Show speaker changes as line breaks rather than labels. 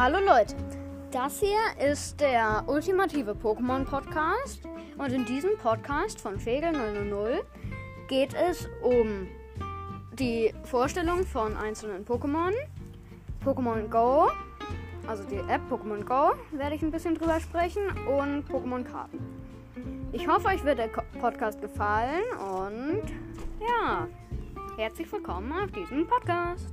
Hallo Leute, das hier ist der ultimative Pokémon Podcast und in diesem Podcast von Fegel 00 geht es um die Vorstellung von einzelnen Pokémon, Pokémon Go, also die App Pokémon Go werde ich ein bisschen drüber sprechen und Pokémon Karten. Ich hoffe, euch wird der Podcast gefallen und ja, herzlich willkommen auf diesem Podcast.